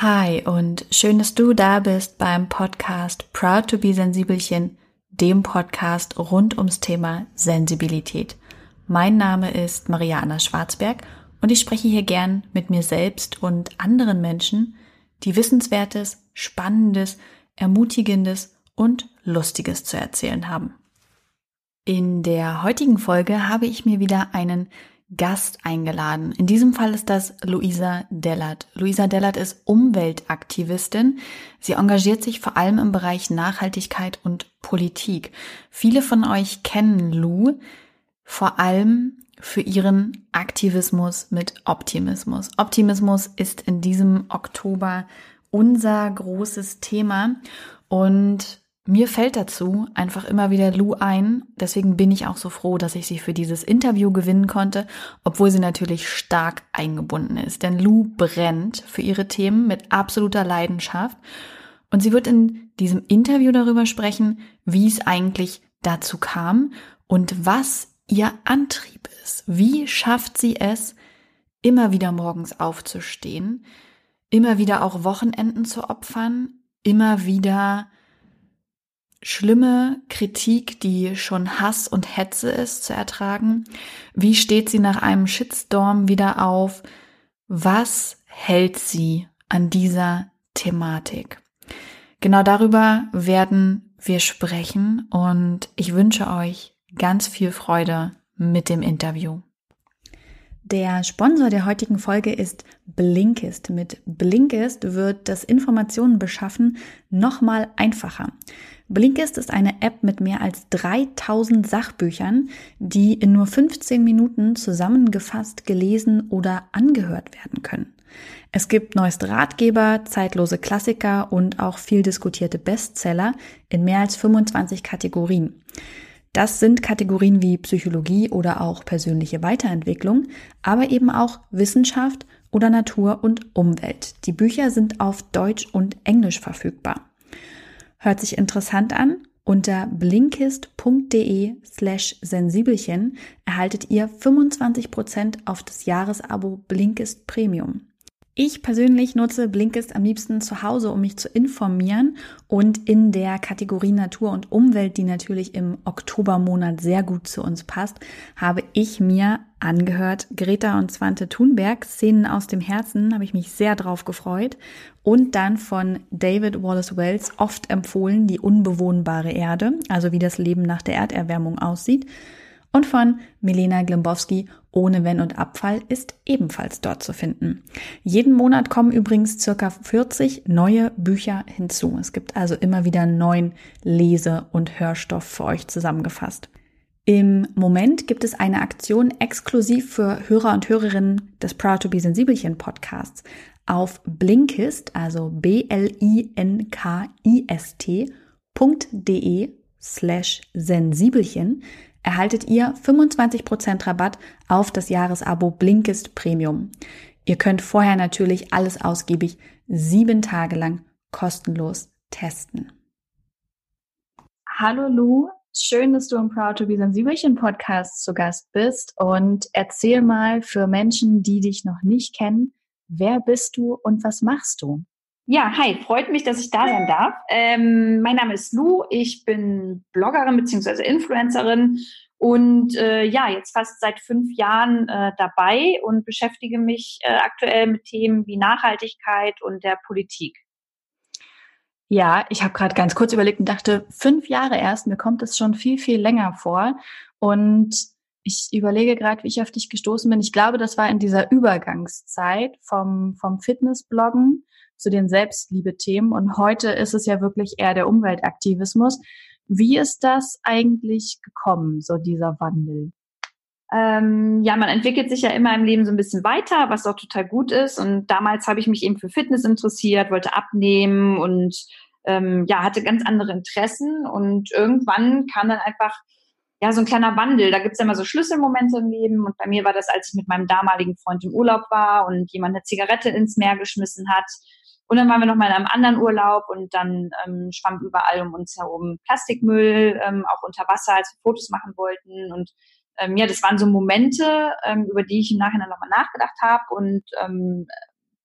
Hi und schön, dass du da bist beim Podcast Proud to be Sensibelchen, dem Podcast rund ums Thema Sensibilität. Mein Name ist Mariana Schwarzberg und ich spreche hier gern mit mir selbst und anderen Menschen, die Wissenswertes, Spannendes, Ermutigendes und Lustiges zu erzählen haben. In der heutigen Folge habe ich mir wieder einen Gast eingeladen. In diesem Fall ist das Luisa Dellert. Luisa Dellert ist Umweltaktivistin. Sie engagiert sich vor allem im Bereich Nachhaltigkeit und Politik. Viele von euch kennen Lu vor allem für ihren Aktivismus mit Optimismus. Optimismus ist in diesem Oktober unser großes Thema und mir fällt dazu einfach immer wieder Lou ein. Deswegen bin ich auch so froh, dass ich sie für dieses Interview gewinnen konnte, obwohl sie natürlich stark eingebunden ist. Denn Lou brennt für ihre Themen mit absoluter Leidenschaft. Und sie wird in diesem Interview darüber sprechen, wie es eigentlich dazu kam und was ihr Antrieb ist. Wie schafft sie es, immer wieder morgens aufzustehen, immer wieder auch Wochenenden zu opfern, immer wieder schlimme Kritik, die schon Hass und Hetze ist, zu ertragen? Wie steht sie nach einem Shitstorm wieder auf? Was hält sie an dieser Thematik? Genau darüber werden wir sprechen und ich wünsche euch ganz viel Freude mit dem Interview. Der Sponsor der heutigen Folge ist Blinkist. Mit Blinkist wird das Informationen beschaffen nochmal einfacher. Blinkist ist eine App mit mehr als 3000 Sachbüchern, die in nur 15 Minuten zusammengefasst, gelesen oder angehört werden können. Es gibt neueste Ratgeber, zeitlose Klassiker und auch viel diskutierte Bestseller in mehr als 25 Kategorien. Das sind Kategorien wie Psychologie oder auch persönliche Weiterentwicklung, aber eben auch Wissenschaft oder Natur und Umwelt. Die Bücher sind auf Deutsch und Englisch verfügbar. Hört sich interessant an? Unter blinkist.de slash sensibelchen erhaltet ihr 25% auf das Jahresabo Blinkist Premium. Ich persönlich nutze Blinkist am liebsten zu Hause, um mich zu informieren und in der Kategorie Natur und Umwelt, die natürlich im Oktobermonat sehr gut zu uns passt, habe ich mir angehört Greta und Zwante Thunberg, Szenen aus dem Herzen, habe ich mich sehr drauf gefreut und dann von David Wallace Wells oft empfohlen, die unbewohnbare Erde, also wie das Leben nach der Erderwärmung aussieht und von Milena Glimbowski ohne Wenn und Abfall ist ebenfalls dort zu finden. Jeden Monat kommen übrigens circa 40 neue Bücher hinzu. Es gibt also immer wieder neuen Lese- und Hörstoff für euch zusammengefasst. Im Moment gibt es eine Aktion exklusiv für Hörer und Hörerinnen des Proud to be Sensibelchen Podcasts auf Blinkist, also B-L-I-N-K-I-S-T.de slash Sensibelchen erhaltet ihr 25% Rabatt auf das Jahresabo Blinkist Premium. Ihr könnt vorher natürlich alles ausgiebig sieben Tage lang kostenlos testen. Hallo Lou, schön, dass du im Proud to be Sensibelchen Podcast zu Gast bist und erzähl mal für Menschen, die dich noch nicht kennen, wer bist du und was machst du? Ja, hi, freut mich, dass ich da sein darf. Ähm, mein Name ist Lou, ich bin Bloggerin bzw. Influencerin und äh, ja, jetzt fast seit fünf Jahren äh, dabei und beschäftige mich äh, aktuell mit Themen wie Nachhaltigkeit und der Politik. Ja, ich habe gerade ganz kurz überlegt und dachte, fünf Jahre erst, mir kommt es schon viel, viel länger vor. Und ich überlege gerade, wie ich auf dich gestoßen bin. Ich glaube, das war in dieser Übergangszeit vom, vom Fitnessbloggen zu den Selbstliebe-Themen. Und heute ist es ja wirklich eher der Umweltaktivismus. Wie ist das eigentlich gekommen, so dieser Wandel? Ähm, ja, man entwickelt sich ja immer im Leben so ein bisschen weiter, was auch total gut ist. Und damals habe ich mich eben für Fitness interessiert, wollte abnehmen und ähm, ja, hatte ganz andere Interessen. Und irgendwann kam dann einfach ja so ein kleiner Wandel. Da gibt's ja immer so Schlüsselmomente im Leben. Und bei mir war das, als ich mit meinem damaligen Freund im Urlaub war und jemand eine Zigarette ins Meer geschmissen hat und dann waren wir noch mal in einem anderen Urlaub und dann ähm, schwamm überall um uns herum Plastikmüll, ähm, auch unter Wasser, als wir Fotos machen wollten. Und ähm, ja, das waren so Momente, ähm, über die ich im Nachhinein nochmal nachgedacht habe und ähm,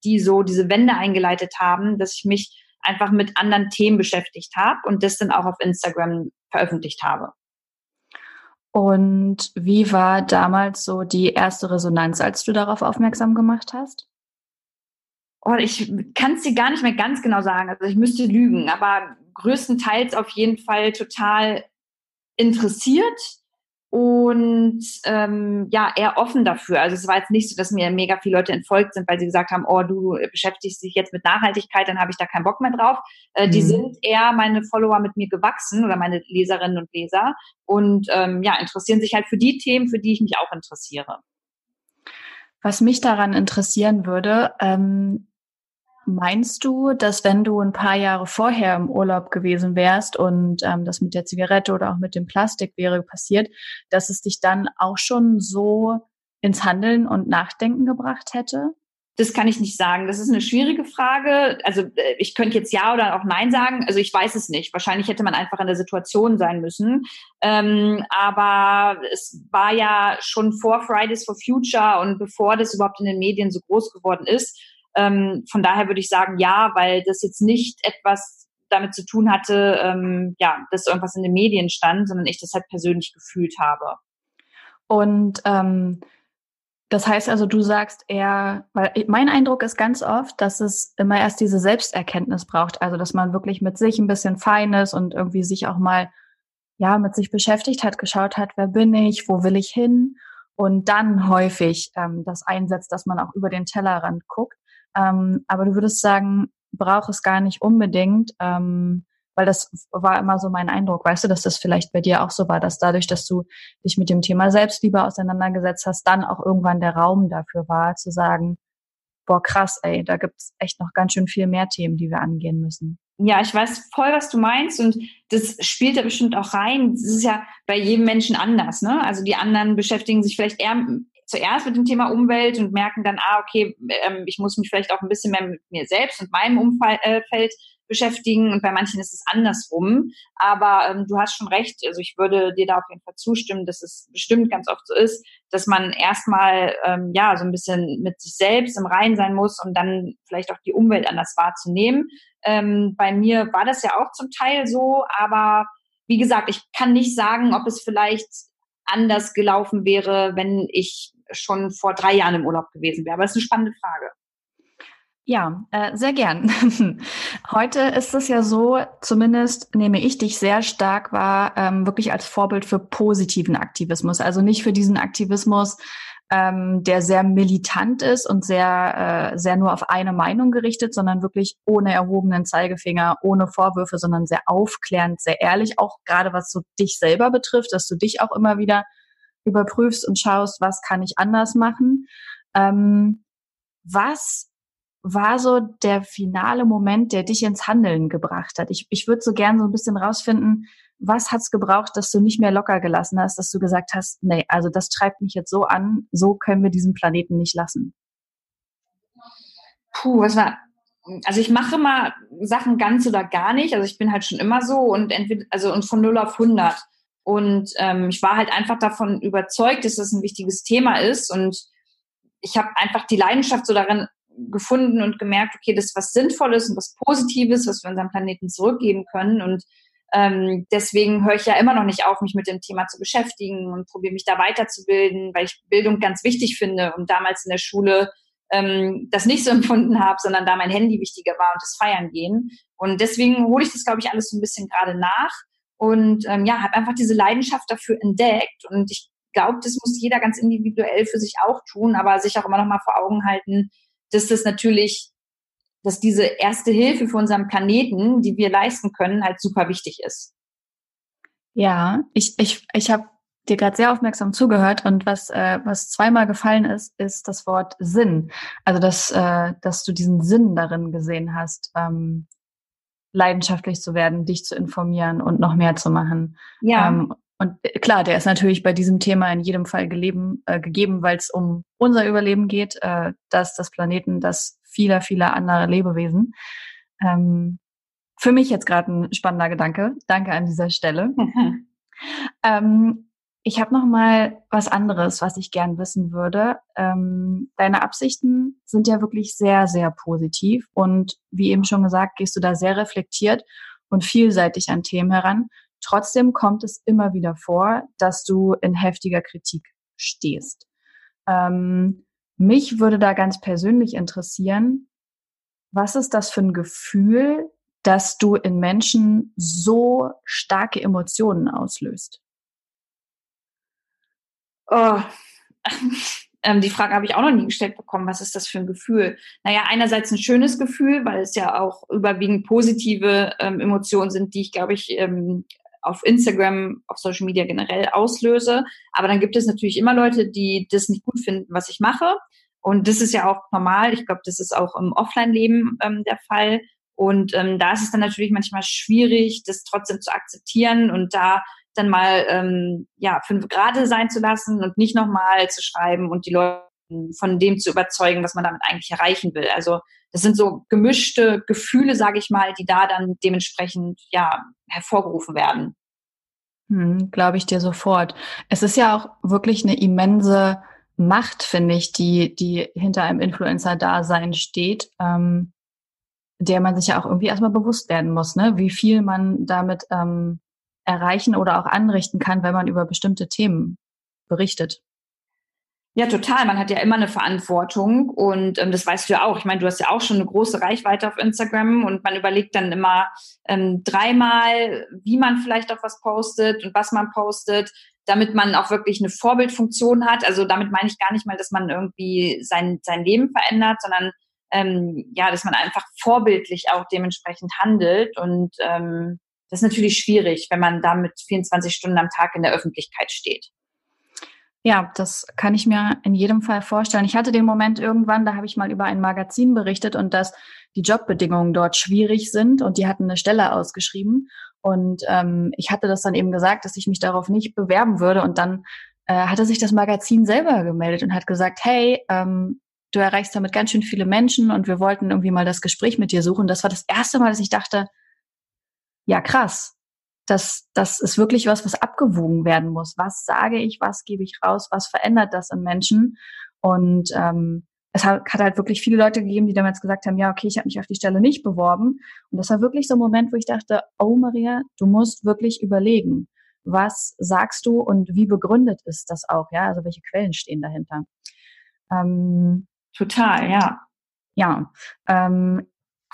die so diese Wende eingeleitet haben, dass ich mich einfach mit anderen Themen beschäftigt habe und das dann auch auf Instagram veröffentlicht habe. Und wie war damals so die erste Resonanz, als du darauf aufmerksam gemacht hast? Oh, ich kann es dir gar nicht mehr ganz genau sagen. Also ich müsste lügen, aber größtenteils auf jeden Fall total interessiert und ähm, ja, eher offen dafür. Also es war jetzt nicht so, dass mir mega viele Leute entfolgt sind, weil sie gesagt haben, oh, du beschäftigst dich jetzt mit Nachhaltigkeit, dann habe ich da keinen Bock mehr drauf. Äh, mhm. Die sind eher meine Follower mit mir gewachsen oder meine Leserinnen und Leser und ähm, ja, interessieren sich halt für die Themen, für die ich mich auch interessiere. Was mich daran interessieren würde, ähm, Meinst du, dass wenn du ein paar Jahre vorher im Urlaub gewesen wärst und ähm, das mit der Zigarette oder auch mit dem Plastik wäre passiert, dass es dich dann auch schon so ins Handeln und Nachdenken gebracht hätte? Das kann ich nicht sagen. Das ist eine schwierige Frage. Also äh, ich könnte jetzt ja oder auch nein sagen. Also ich weiß es nicht. Wahrscheinlich hätte man einfach in der Situation sein müssen. Ähm, aber es war ja schon vor Fridays for Future und bevor das überhaupt in den Medien so groß geworden ist, ähm, von daher würde ich sagen, ja, weil das jetzt nicht etwas damit zu tun hatte, ähm, ja, dass irgendwas in den Medien stand, sondern ich das halt persönlich gefühlt habe. Und ähm, das heißt also, du sagst eher, weil mein Eindruck ist ganz oft, dass es immer erst diese Selbsterkenntnis braucht, also dass man wirklich mit sich ein bisschen fein ist und irgendwie sich auch mal ja mit sich beschäftigt hat, geschaut hat, wer bin ich, wo will ich hin und dann häufig ähm, das einsetzt, dass man auch über den Tellerrand guckt. Ähm, aber du würdest sagen, braucht es gar nicht unbedingt, ähm, weil das war immer so mein Eindruck. Weißt du, dass das vielleicht bei dir auch so war, dass dadurch, dass du dich mit dem Thema Selbstliebe auseinandergesetzt hast, dann auch irgendwann der Raum dafür war, zu sagen, boah, krass, ey, da gibt's echt noch ganz schön viel mehr Themen, die wir angehen müssen. Ja, ich weiß voll, was du meinst und das spielt da bestimmt auch rein. Das ist ja bei jedem Menschen anders, ne? Also die anderen beschäftigen sich vielleicht eher zuerst mit dem Thema Umwelt und merken dann, ah, okay, ähm, ich muss mich vielleicht auch ein bisschen mehr mit mir selbst und meinem Umfeld äh, beschäftigen und bei manchen ist es andersrum. Aber ähm, du hast schon recht, also ich würde dir da auf jeden Fall zustimmen, dass es bestimmt ganz oft so ist, dass man erstmal ähm, ja so ein bisschen mit sich selbst im Reinen sein muss, um dann vielleicht auch die Umwelt anders wahrzunehmen. Ähm, bei mir war das ja auch zum Teil so, aber wie gesagt, ich kann nicht sagen, ob es vielleicht anders gelaufen wäre, wenn ich schon vor drei Jahren im Urlaub gewesen wäre. Aber das ist eine spannende Frage. Ja, äh, sehr gern. Heute ist es ja so, zumindest nehme ich dich sehr stark wahr, ähm, wirklich als Vorbild für positiven Aktivismus. Also nicht für diesen Aktivismus, ähm, der sehr militant ist und sehr, äh, sehr nur auf eine Meinung gerichtet, sondern wirklich ohne erhobenen Zeigefinger, ohne Vorwürfe, sondern sehr aufklärend, sehr ehrlich, auch gerade was so dich selber betrifft, dass du dich auch immer wieder überprüfst und schaust, was kann ich anders machen. Ähm, was war so der finale Moment, der dich ins Handeln gebracht hat? Ich, ich würde so gern so ein bisschen rausfinden, was hat's gebraucht, dass du nicht mehr locker gelassen hast, dass du gesagt hast, nee, also das treibt mich jetzt so an, so können wir diesen Planeten nicht lassen? Puh, was war, also ich mache mal Sachen ganz oder gar nicht, also ich bin halt schon immer so und entweder, also und von 0 auf 100. Und ähm, ich war halt einfach davon überzeugt, dass das ein wichtiges Thema ist. Und ich habe einfach die Leidenschaft so darin gefunden und gemerkt, okay, das ist was Sinnvolles und was Positives, was wir unserem Planeten zurückgeben können. Und ähm, deswegen höre ich ja immer noch nicht auf, mich mit dem Thema zu beschäftigen und probiere mich da weiterzubilden, weil ich Bildung ganz wichtig finde und damals in der Schule ähm, das nicht so empfunden habe, sondern da mein Handy wichtiger war und das Feiern gehen. Und deswegen hole ich das, glaube ich, alles so ein bisschen gerade nach und ähm, ja, habe einfach diese Leidenschaft dafür entdeckt und ich glaube, das muss jeder ganz individuell für sich auch tun, aber sich auch immer noch mal vor Augen halten, dass das natürlich, dass diese erste Hilfe für unseren Planeten, die wir leisten können, halt super wichtig ist. Ja, ich, ich, ich habe dir gerade sehr aufmerksam zugehört und was, äh, was zweimal gefallen ist, ist das Wort Sinn. Also dass, äh, dass du diesen Sinn darin gesehen hast, ähm, leidenschaftlich zu werden, dich zu informieren und noch mehr zu machen. Ja. Ähm, und äh, klar, der ist natürlich bei diesem Thema in jedem Fall geleben, äh, gegeben, weil es um unser Überleben geht, äh, das des Planeten, das vieler, vieler anderer Lebewesen. Ähm, für mich jetzt gerade ein spannender Gedanke. Danke an dieser Stelle. ähm, Ich habe noch mal was anderes, was ich gern wissen würde. Ähm, deine Absichten sind ja wirklich sehr, sehr positiv und wie eben schon gesagt, gehst du da sehr reflektiert und vielseitig an Themen heran. Trotzdem kommt es immer wieder vor, dass du in heftiger Kritik stehst. Ähm, mich würde da ganz persönlich interessieren, was ist das für ein Gefühl, dass du in Menschen so starke Emotionen auslöst? Oh. ähm, die Frage habe ich auch noch nie gestellt bekommen. Was ist das für ein Gefühl? Naja, einerseits ein schönes Gefühl, weil es ja auch überwiegend positive ähm, Emotionen sind, die ich, glaube ich, ähm, auf Instagram, auf Social Media generell auslöse. Aber dann gibt es natürlich immer Leute, die das nicht gut finden, was ich mache. Und das ist ja auch normal. Ich glaube, das ist auch im Offline-Leben ähm, der Fall. Und ähm, da ist es dann natürlich manchmal schwierig, das trotzdem zu akzeptieren und da dann mal ähm, ja fünf Grade sein zu lassen und nicht nochmal zu schreiben und die Leute von dem zu überzeugen, was man damit eigentlich erreichen will. Also das sind so gemischte Gefühle, sage ich mal, die da dann dementsprechend ja hervorgerufen werden. Hm, Glaube ich dir sofort. Es ist ja auch wirklich eine immense Macht, finde ich, die, die hinter einem Influencer-Dasein steht, ähm, der man sich ja auch irgendwie erstmal bewusst werden muss, ne? wie viel man damit ähm, erreichen oder auch anrichten kann, wenn man über bestimmte Themen berichtet. Ja, total. Man hat ja immer eine Verantwortung und ähm, das weißt du ja auch. Ich meine, du hast ja auch schon eine große Reichweite auf Instagram und man überlegt dann immer ähm, dreimal, wie man vielleicht auch was postet und was man postet, damit man auch wirklich eine Vorbildfunktion hat. Also damit meine ich gar nicht mal, dass man irgendwie sein, sein Leben verändert, sondern ähm, ja, dass man einfach vorbildlich auch dementsprechend handelt und ähm, das ist natürlich schwierig, wenn man da mit 24 Stunden am Tag in der Öffentlichkeit steht. Ja, das kann ich mir in jedem Fall vorstellen. Ich hatte den Moment irgendwann, da habe ich mal über ein Magazin berichtet und dass die Jobbedingungen dort schwierig sind und die hatten eine Stelle ausgeschrieben. Und ähm, ich hatte das dann eben gesagt, dass ich mich darauf nicht bewerben würde. Und dann äh, hatte sich das Magazin selber gemeldet und hat gesagt, hey, ähm, du erreichst damit ganz schön viele Menschen und wir wollten irgendwie mal das Gespräch mit dir suchen. Das war das erste Mal, dass ich dachte, ja krass, das, das ist wirklich was, was abgewogen werden muss. Was sage ich, was gebe ich raus, was verändert das in Menschen? Und ähm, es hat, hat halt wirklich viele Leute gegeben, die damals gesagt haben, ja, okay, ich habe mich auf die Stelle nicht beworben. Und das war wirklich so ein Moment, wo ich dachte, oh Maria, du musst wirklich überlegen, was sagst du und wie begründet ist das auch, ja? Also welche Quellen stehen dahinter? Ähm, Total, ja. Ja, ähm,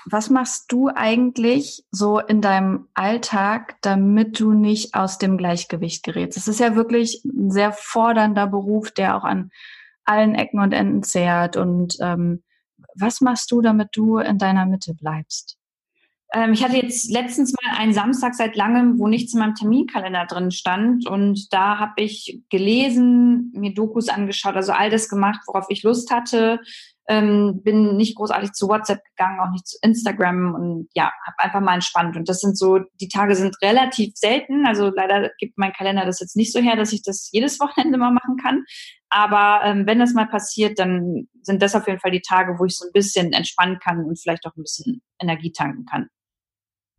was machst du eigentlich so in deinem Alltag, damit du nicht aus dem Gleichgewicht gerätst? Es ist ja wirklich ein sehr fordernder Beruf, der auch an allen Ecken und Enden zehrt. Und ähm, was machst du, damit du in deiner Mitte bleibst? Ähm, ich hatte jetzt letztens mal einen Samstag seit langem, wo nichts in meinem Terminkalender drin stand. Und da habe ich gelesen, mir Dokus angeschaut, also all das gemacht, worauf ich Lust hatte ähm, bin nicht großartig zu WhatsApp gegangen, auch nicht zu Instagram und ja, habe einfach mal entspannt. Und das sind so, die Tage sind relativ selten. Also leider gibt mein Kalender das jetzt nicht so her, dass ich das jedes Wochenende mal machen kann. Aber ähm, wenn das mal passiert, dann sind das auf jeden Fall die Tage, wo ich so ein bisschen entspannen kann und vielleicht auch ein bisschen Energie tanken kann.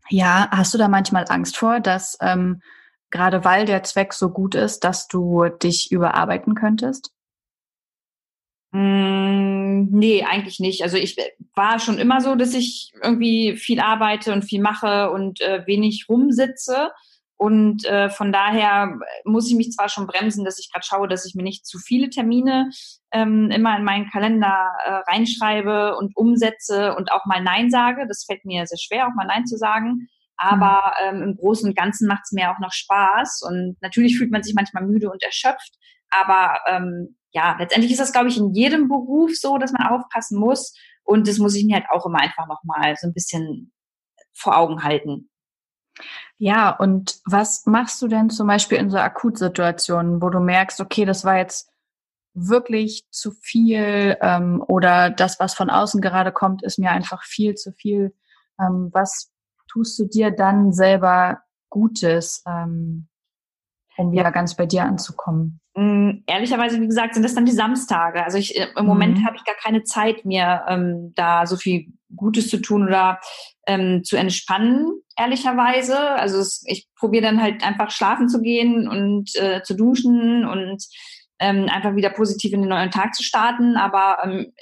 Ja, hast du da manchmal Angst vor, dass ähm, gerade weil der Zweck so gut ist, dass du dich überarbeiten könntest? Mm, nee, eigentlich nicht. Also ich war schon immer so, dass ich irgendwie viel arbeite und viel mache und äh, wenig rumsitze. Und äh, von daher muss ich mich zwar schon bremsen, dass ich gerade schaue, dass ich mir nicht zu viele Termine ähm, immer in meinen Kalender äh, reinschreibe und umsetze und auch mal Nein sage. Das fällt mir sehr schwer, auch mal Nein zu sagen. Aber mhm. ähm, im Großen und Ganzen macht es mir auch noch Spaß. Und natürlich fühlt man sich manchmal müde und erschöpft. Aber ähm, ja, letztendlich ist das, glaube ich, in jedem Beruf so, dass man aufpassen muss. Und das muss ich mir halt auch immer einfach nochmal so ein bisschen vor Augen halten. Ja, und was machst du denn zum Beispiel in so Akutsituationen, wo du merkst, okay, das war jetzt wirklich zu viel ähm, oder das, was von außen gerade kommt, ist mir einfach viel zu viel. Ähm, was tust du dir dann selber Gutes, ähm, um wieder ganz bei dir anzukommen? Mm, ehrlicherweise, wie gesagt, sind das dann die Samstage. Also ich, äh, im Moment mhm. habe ich gar keine Zeit, mir ähm, da so viel Gutes zu tun oder ähm, zu entspannen, ehrlicherweise. Also es, ich probiere dann halt einfach schlafen zu gehen und äh, zu duschen und ähm, einfach wieder positiv in den neuen Tag zu starten. Aber ähm,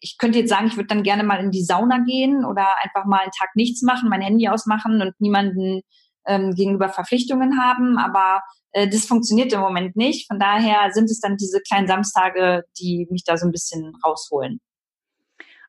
ich könnte jetzt sagen, ich würde dann gerne mal in die Sauna gehen oder einfach mal einen Tag nichts machen, mein Handy ausmachen und niemanden ähm, gegenüber Verpflichtungen haben. Aber äh, das funktioniert im Moment nicht. Von daher sind es dann diese kleinen Samstage, die mich da so ein bisschen rausholen.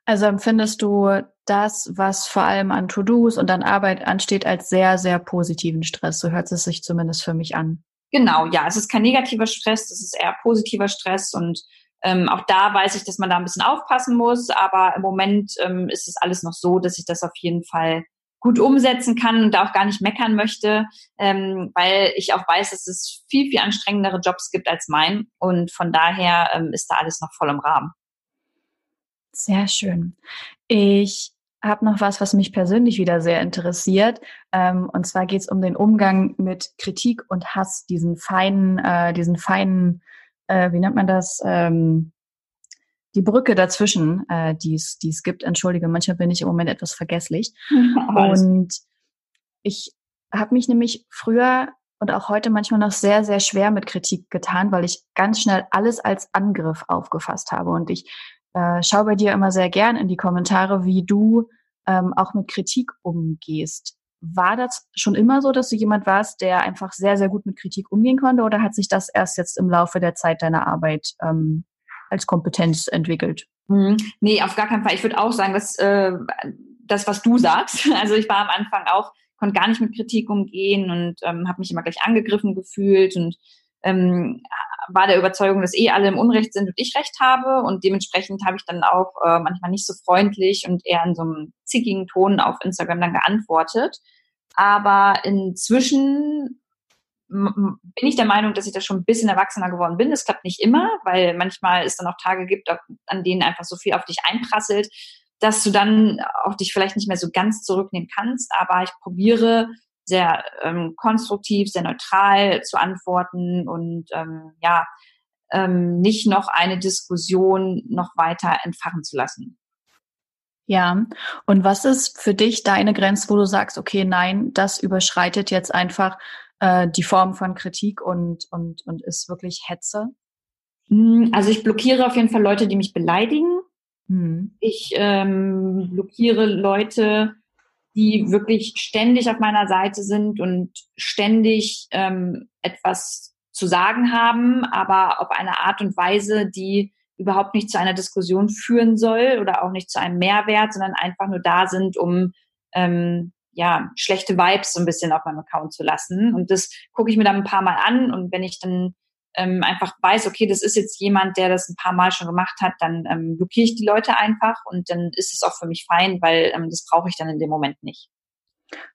Also empfindest du das, was vor allem an To-Dos und an Arbeit ansteht, als sehr, sehr positiven Stress? So hört es sich zumindest für mich an. Genau, ja, es ist kein negativer Stress, es ist eher positiver Stress und ähm, auch da weiß ich, dass man da ein bisschen aufpassen muss, aber im Moment ähm, ist es alles noch so, dass ich das auf jeden Fall gut umsetzen kann und da auch gar nicht meckern möchte, ähm, weil ich auch weiß, dass es viel, viel anstrengendere Jobs gibt als mein und von daher ähm, ist da alles noch voll im Rahmen. Sehr schön. Ich habe noch was, was mich persönlich wieder sehr interessiert. Ähm, und zwar geht es um den Umgang mit Kritik und Hass, diesen feinen, äh, diesen feinen, äh, wie nennt man das? Ähm, die Brücke dazwischen, äh, die es gibt. Entschuldige, manchmal bin ich im Moment etwas vergesslich. und ich habe mich nämlich früher und auch heute manchmal noch sehr, sehr schwer mit Kritik getan, weil ich ganz schnell alles als Angriff aufgefasst habe. Und ich äh, schau bei dir immer sehr gern in die Kommentare, wie du ähm, auch mit Kritik umgehst. War das schon immer so, dass du jemand warst, der einfach sehr, sehr gut mit Kritik umgehen konnte oder hat sich das erst jetzt im Laufe der Zeit deiner Arbeit ähm, als Kompetenz entwickelt? Mhm. Nee, auf gar keinen Fall. Ich würde auch sagen, dass äh, das, was du sagst, also ich war am Anfang auch, konnte gar nicht mit Kritik umgehen und ähm, habe mich immer gleich angegriffen gefühlt und ähm, war der Überzeugung, dass eh alle im Unrecht sind und ich recht habe. Und dementsprechend habe ich dann auch äh, manchmal nicht so freundlich und eher in so einem zickigen Ton auf Instagram dann geantwortet. Aber inzwischen bin ich der Meinung, dass ich da schon ein bisschen erwachsener geworden bin. Das klappt nicht immer, weil manchmal es dann auch Tage gibt, an denen einfach so viel auf dich einprasselt, dass du dann auch dich vielleicht nicht mehr so ganz zurücknehmen kannst. Aber ich probiere sehr ähm, konstruktiv, sehr neutral zu antworten und ähm, ja, ähm, nicht noch eine Diskussion noch weiter entfachen zu lassen. Ja, und was ist für dich deine Grenze, wo du sagst, okay, nein, das überschreitet jetzt einfach äh, die Form von Kritik und, und, und ist wirklich Hetze? Hm, also ich blockiere auf jeden Fall Leute, die mich beleidigen. Hm. Ich ähm, blockiere Leute, die wirklich ständig auf meiner Seite sind und ständig ähm, etwas zu sagen haben, aber auf eine Art und Weise, die überhaupt nicht zu einer Diskussion führen soll oder auch nicht zu einem Mehrwert, sondern einfach nur da sind, um ähm, ja schlechte Vibes so ein bisschen auf meinem Account zu lassen. Und das gucke ich mir dann ein paar Mal an und wenn ich dann ähm, einfach weiß, okay, das ist jetzt jemand, der das ein paar Mal schon gemacht hat, dann ähm, blockiere ich die Leute einfach und dann ist es auch für mich fein, weil ähm, das brauche ich dann in dem Moment nicht.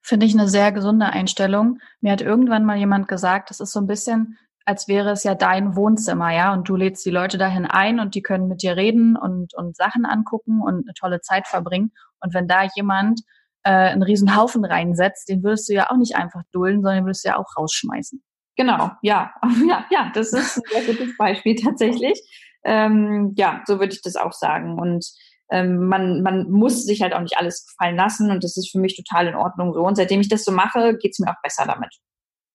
Finde ich eine sehr gesunde Einstellung. Mir hat irgendwann mal jemand gesagt, das ist so ein bisschen, als wäre es ja dein Wohnzimmer, ja, und du lädst die Leute dahin ein und die können mit dir reden und, und Sachen angucken und eine tolle Zeit verbringen. Und wenn da jemand äh, einen riesen Haufen reinsetzt, den würdest du ja auch nicht einfach dulden, sondern den würdest du ja auch rausschmeißen. Genau, ja, ja, ja, das ist ein sehr gutes Beispiel tatsächlich. Ähm, ja, so würde ich das auch sagen. Und ähm, man, man muss sich halt auch nicht alles gefallen lassen und das ist für mich total in Ordnung so. Und seitdem ich das so mache, geht's mir auch besser damit.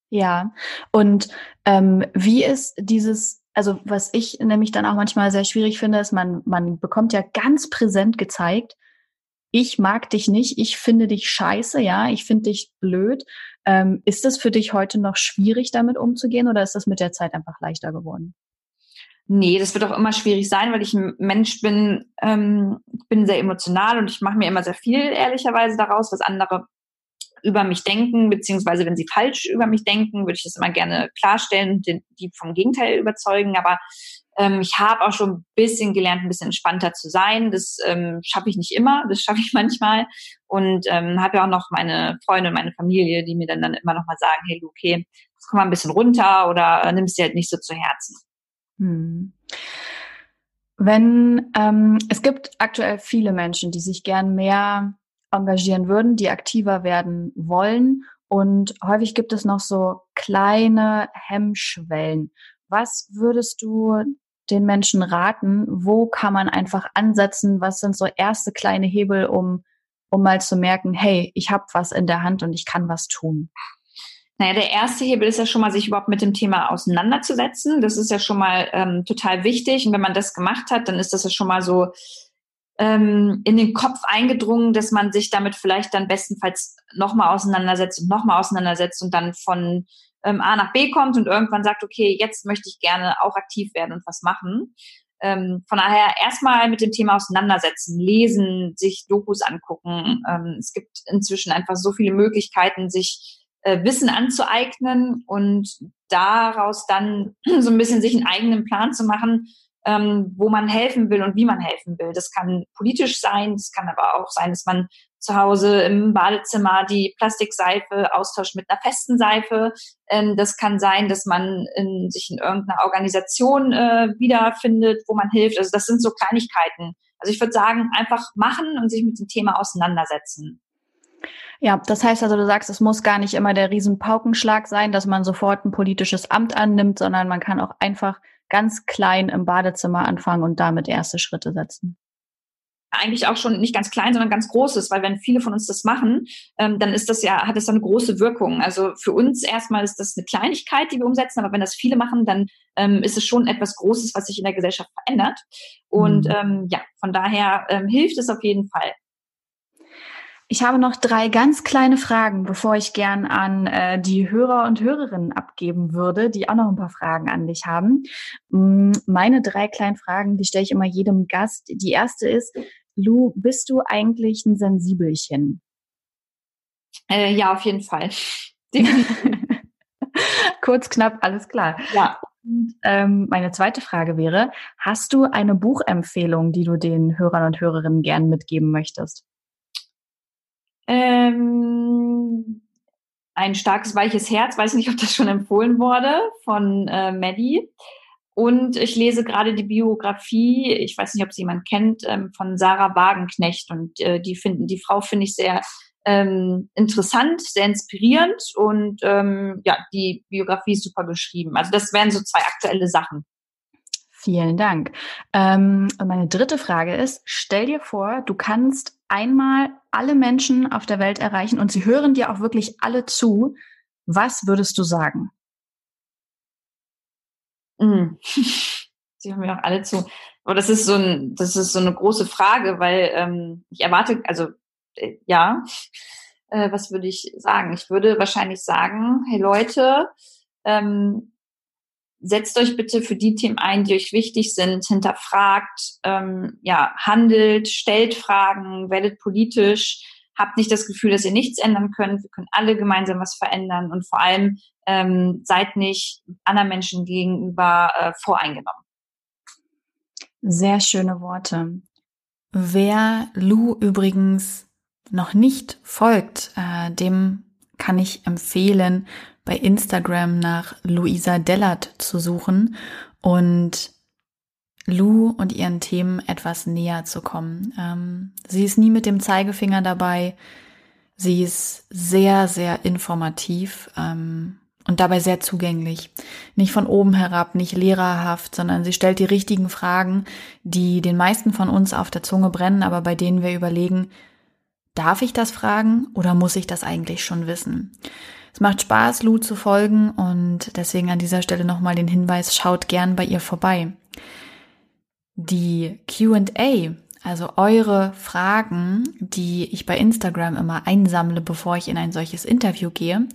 Ja, und ähm, wie ist dieses, also was ich nämlich dann auch manchmal sehr schwierig finde, ist, man, man bekommt ja ganz präsent gezeigt, ich mag dich nicht, ich finde dich scheiße, ja, ich finde dich blöd. Ähm, ist das für dich heute noch schwierig, damit umzugehen oder ist das mit der Zeit einfach leichter geworden? Nee, das wird auch immer schwierig sein, weil ich ein Mensch bin, ähm, bin sehr emotional und ich mache mir immer sehr viel ehrlicherweise daraus, was andere über mich denken, beziehungsweise wenn sie falsch über mich denken, würde ich das immer gerne klarstellen und die vom Gegenteil überzeugen. Aber ähm, ich habe auch schon ein bisschen gelernt, ein bisschen entspannter zu sein. Das ähm, schaffe ich nicht immer, das schaffe ich manchmal. Und ähm, habe ja auch noch meine Freunde und meine Familie, die mir dann, dann immer noch mal sagen, hey, okay, komm mal ein bisschen runter oder äh, nimm es dir halt nicht so zu Herzen. Hm. Wenn ähm, es gibt aktuell viele Menschen, die sich gern mehr engagieren würden, die aktiver werden wollen Und häufig gibt es noch so kleine Hemmschwellen. Was würdest du den Menschen raten? Wo kann man einfach ansetzen? Was sind so erste kleine Hebel, um, um mal zu merken, hey, ich habe was in der Hand und ich kann was tun? Naja, der erste Hebel ist ja schon mal, sich überhaupt mit dem Thema auseinanderzusetzen. Das ist ja schon mal ähm, total wichtig. Und wenn man das gemacht hat, dann ist das ja schon mal so ähm, in den Kopf eingedrungen, dass man sich damit vielleicht dann bestenfalls nochmal auseinandersetzt und nochmal auseinandersetzt und dann von ähm, A nach B kommt und irgendwann sagt, okay, jetzt möchte ich gerne auch aktiv werden und was machen. Ähm, von daher erstmal mit dem Thema auseinandersetzen, lesen, sich Dokus angucken. Ähm, es gibt inzwischen einfach so viele Möglichkeiten, sich äh, Wissen anzueignen und daraus dann so ein bisschen sich einen eigenen Plan zu machen, ähm, wo man helfen will und wie man helfen will. Das kann politisch sein, das kann aber auch sein, dass man zu Hause im Badezimmer die Plastikseife austauscht mit einer festen Seife. Ähm, das kann sein, dass man in, sich in irgendeiner Organisation äh, wiederfindet, wo man hilft. Also das sind so Kleinigkeiten. Also ich würde sagen, einfach machen und sich mit dem Thema auseinandersetzen. Ja, das heißt also, du sagst, es muss gar nicht immer der Riesenpaukenschlag sein, dass man sofort ein politisches Amt annimmt, sondern man kann auch einfach ganz klein im Badezimmer anfangen und damit erste Schritte setzen eigentlich auch schon nicht ganz klein, sondern ganz großes, weil wenn viele von uns das machen, ähm, dann ist das ja, hat das eine große Wirkung. Also für uns erstmal ist das eine Kleinigkeit, die wir umsetzen, aber wenn das viele machen, dann ähm, ist es schon etwas Großes, was sich in der Gesellschaft verändert. Und mhm. ähm, ja, von daher ähm, hilft es auf jeden Fall. Ich habe noch drei ganz kleine Fragen, bevor ich gern an äh, die Hörer und Hörerinnen abgeben würde, die auch noch ein paar Fragen an dich haben. Mm, meine drei kleinen Fragen, die stelle ich immer jedem Gast. Die erste ist, Lu, bist du eigentlich ein Sensibelchen? Äh, ja, auf jeden Fall. Kurz, knapp, alles klar. Ja. Und, ähm, meine zweite Frage wäre, hast du eine Buchempfehlung, die du den Hörern und Hörerinnen gern mitgeben möchtest? Ähm, ein starkes, weiches Herz, weiß nicht, ob das schon empfohlen wurde, von äh, Maddie. Und ich lese gerade die Biografie, ich weiß nicht, ob sie jemand kennt, ähm, von Sarah Wagenknecht. Und äh, die finden, die Frau finde ich sehr ähm, interessant, sehr inspirierend und ähm, ja, die Biografie ist super beschrieben. Also das wären so zwei aktuelle Sachen. Vielen Dank. Ähm, und meine dritte Frage ist, stell dir vor, du kannst einmal alle Menschen auf der Welt erreichen und sie hören dir auch wirklich alle zu. Was würdest du sagen? Mm. Sie hören mir auch alle zu. Aber das ist so ein, das ist so eine große Frage, weil ähm, ich erwarte, also äh, ja, äh, was würde ich sagen? Ich würde wahrscheinlich sagen, hey Leute, ähm, setzt euch bitte für die Themen ein, die euch wichtig sind, hinterfragt, ähm, ja, handelt, stellt Fragen, werdet politisch, habt nicht das Gefühl, dass ihr nichts ändern könnt. Wir können alle gemeinsam was verändern und vor allem ähm, seid nicht anderen Menschen gegenüber äh, voreingenommen. Sehr schöne Worte. Wer Lou übrigens noch nicht folgt, äh, dem kann ich empfehlen, bei Instagram nach Luisa Dellert zu suchen und Lou und ihren Themen etwas näher zu kommen. Ähm, sie ist nie mit dem Zeigefinger dabei. Sie ist sehr, sehr informativ ähm, und dabei sehr zugänglich. Nicht von oben herab, nicht lehrerhaft, sondern sie stellt die richtigen Fragen, die den meisten von uns auf der Zunge brennen, aber bei denen wir überlegen, darf ich das fragen oder muss ich das eigentlich schon wissen? Es macht Spaß, Lou zu folgen und deswegen an dieser Stelle nochmal den Hinweis, schaut gern bei ihr vorbei. Die QA, also eure Fragen, die ich bei Instagram immer einsammle, bevor ich in ein solches Interview gehe,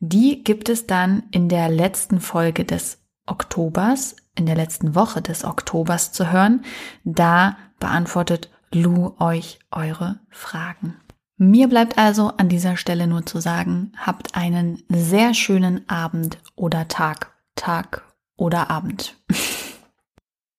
die gibt es dann in der letzten Folge des Oktobers, in der letzten Woche des Oktobers zu hören. Da beantwortet Lou euch eure Fragen. Mir bleibt also an dieser Stelle nur zu sagen, habt einen sehr schönen Abend oder Tag, Tag oder Abend.